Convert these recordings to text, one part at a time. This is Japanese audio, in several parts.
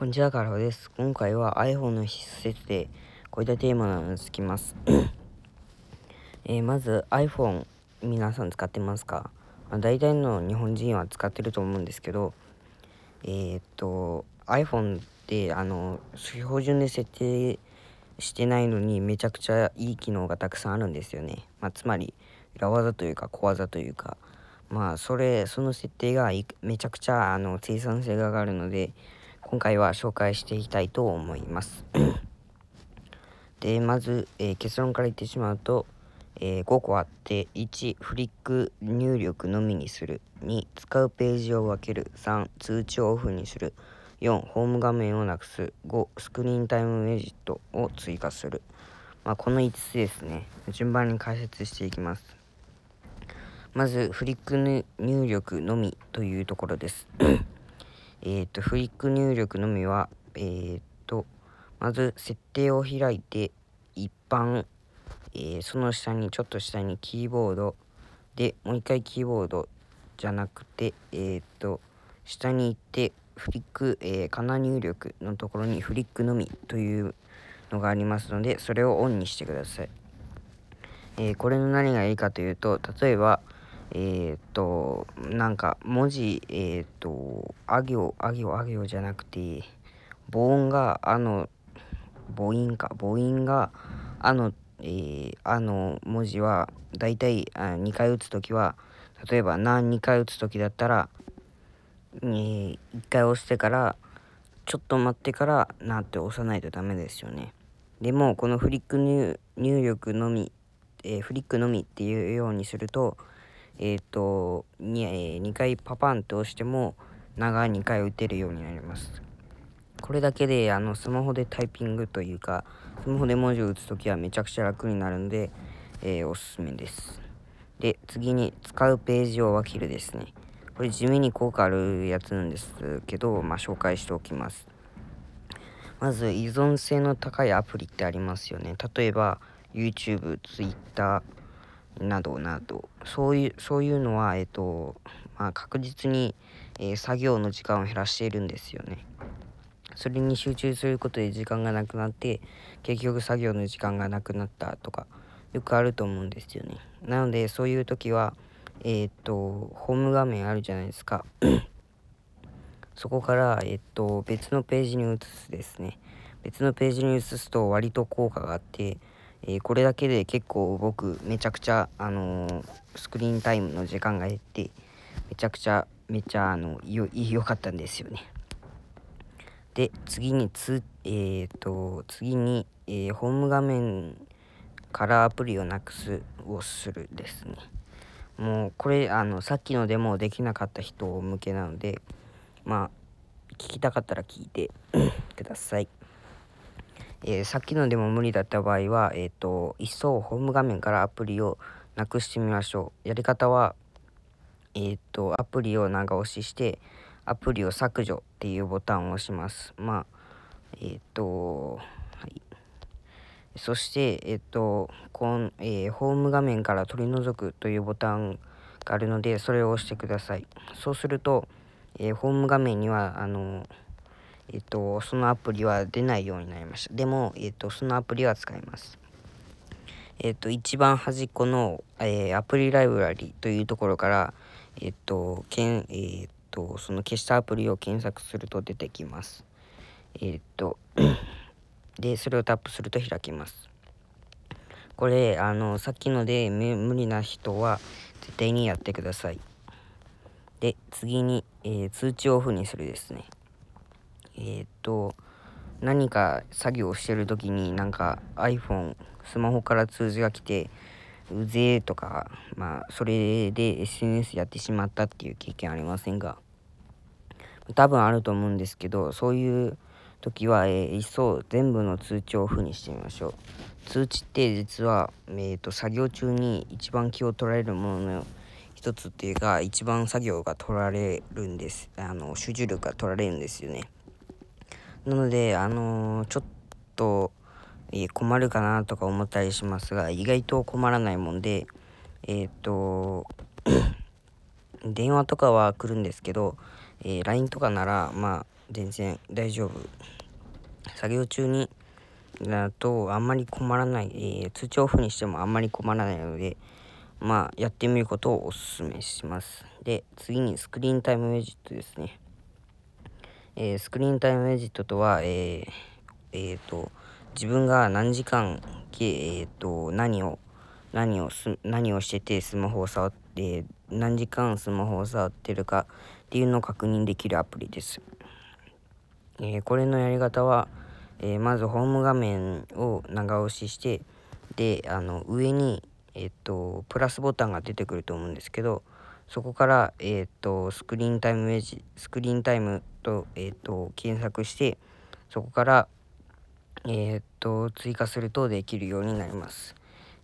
こんにちは、カラオです。今回は iPhone の必須設定、こういったテーマにつきます。えー、まず iPhone、皆さん使ってますか、まあ、大体の日本人は使ってると思うんですけど、えー、っと、iPhone ってあの標準で設定してないのにめちゃくちゃいい機能がたくさんあるんですよね。まあ、つまり、裏技というか小技というか、まあ、それ、その設定がめちゃくちゃあの生産性が上がるので、今回は紹介していきたいと思います。で、まず、えー、結論から言ってしまうと、えー、5個あって1フリック入力のみにする。2使うページを分ける。3通知をオフにする。4ホーム画面をなくす。5スクリーンタイムウェジットを追加する、まあ、この5つですね。順番に解説していきます。まずフリック入力のみというところです。えっ、と、フリック入力のみは、えっ、ー、と、まず設定を開いて、一般、えー、その下に、ちょっと下にキーボードで、もう一回キーボードじゃなくて、えっ、と、下に行って、フリック、えー、かな入力のところにフリックのみというのがありますので、それをオンにしてください。えー、これの何がいいかというと、例えば、えっ、と、なんか文字、えっ、と、あ行、あ行、あ行じゃなくて、母音が、あの、母音か、母音が、あの、えー、あの文字は、だいたい2回打つときは、例えば、何2回打つときだったら、えー、1回押してから、ちょっと待ってから、なって押さないとダメですよね。でも、このフリック入力のみ、えー、フリックのみっていうようにすると、えっ、ー、と2、え、2回パパンと押しても長い2回打てるようになります。これだけであのスマホでタイピングというかスマホで文字を打つときはめちゃくちゃ楽になるので、えー、おすすめです。で次に使うページを分けるですね。これ地味に効果あるやつなんですけど、まあ、紹介しておきます。まず依存性の高いアプリってありますよね。例えば YouTube、Twitter、などなどそういうそういうのは、えっとまあ、確実に、えー、作業の時間を減らしているんですよね。それに集中することで時間がなくなって結局作業の時間がなくなったとかよくあると思うんですよね。なのでそういう時はえっ、とホーム画面あるじゃないですか。そこから、えっと、別のページに移すですね。別のページに移すと割と効果があって、えー、これだけで結構僕めちゃくちゃ、あのー、スクリーンタイムの時間が減ってめちゃくちゃめちゃあのよよかったんですよね。で次につえ、ー、と次に、えホーム画面からアプリをなくすをするですね。もうこれあのさっきのでもできなかった人向けなのでまあ聞きたかったら聞いてください。えー、さっきのでも無理だった場合は、えっ、ー、と、いっそホーム画面からアプリをなくしてみましょう。やり方は、えっ、ー、と、アプリを長押しして、アプリを削除っていうボタンを押します。まあ、えっ、と、はい。そして、えっ、と、こんえホーム画面から取り除くというボタンがあるので、それを押してください。そうすると、えホーム画面には、あのえっと、そのアプリは出ないようになりました。でも、えっと、そのアプリは使えます。えっと、一番端っこの、えー、アプリライブラリというところから、えっと、けんえっと、その消したアプリを検索すると出てきます。えっと、で、それをタップすると開きます。これ、あの、さっきので無理な人は絶対にやってください。で、次に、えー、通知をオフにするですね。えっ、と何か作業してる時になんか iPhone スマホから通知が来てうぜえとかまあそれで SNS やってしまったっていう経験ありませんが多分あると思うんですけどそういう時は、えー、いっそ全部の通知をオフにしてみましょう。通知って実は、えーと、作業中に一番気を取られるものの一つっていうか一番作業が取られるんです。あの集中力が取られるんですよね。なので、あのー、ちょっと、えー、困るかなとか思ったりしますが、意外と困らないもんで、えっ、と、電話とかは来るんですけど、え LINE とかなら、まあ、全然大丈夫。作業中にだとあんまり困らない、えー、通知オフにしてもあんまり困らないのでまあやってみることをおすすめします。で次にスクリーンタイムウェジットですね。えー、スクリーンタイムウェジットとは、えー、えー、と、自分が何時間、えー、と、何を、何をす、何をしててスマホを触って、何時間スマホを触ってるかっていうのを確認できるアプリです。えー、これのやり方は、え、まずホーム画面を長押しして、で、あの、上に、えっと、プラスボタンが出てくると思うんですけど、そこから、えっと、スクリーンタイムウェジ、スクリーンタイムと、えっと、検索して、そこから、えー、と、追加するとできるようになります。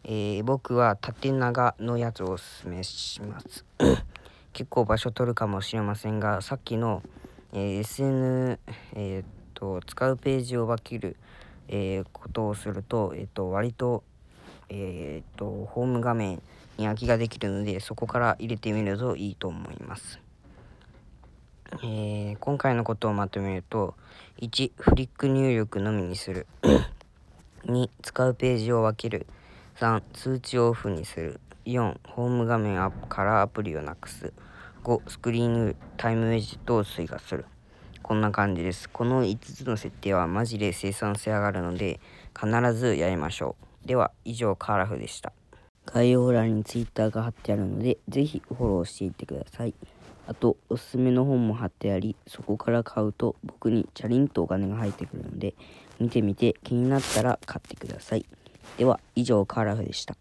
え、僕は縦長のやつをおすすめします。結構場所取るかもしれませんが、さっきの、え、SN、えっと、使うページを分ける、えことをすると、えっと、割と、えっと、ホーム画面空きができるので、そこから入れてみるといいと思います。えー、今回のことをまとめると1フリック入力のみにする。2使うページを分ける。3通知をオフにする。4ホーム画面からアプリをなくす。5スクリーンタイムウェジットを追加する。こんな感じです。この5つの設定はマジで生産性上がるので必ずやりましょう。では以上カーラフでした。概要欄に Twitter が貼ってあるのでぜひフォローしていってくださいあと、おすすめの本も貼ってあり、そこから買うと僕にチャリンとお金が入ってくるので、見てみて気になったら買ってください。では、以上カーラフでした。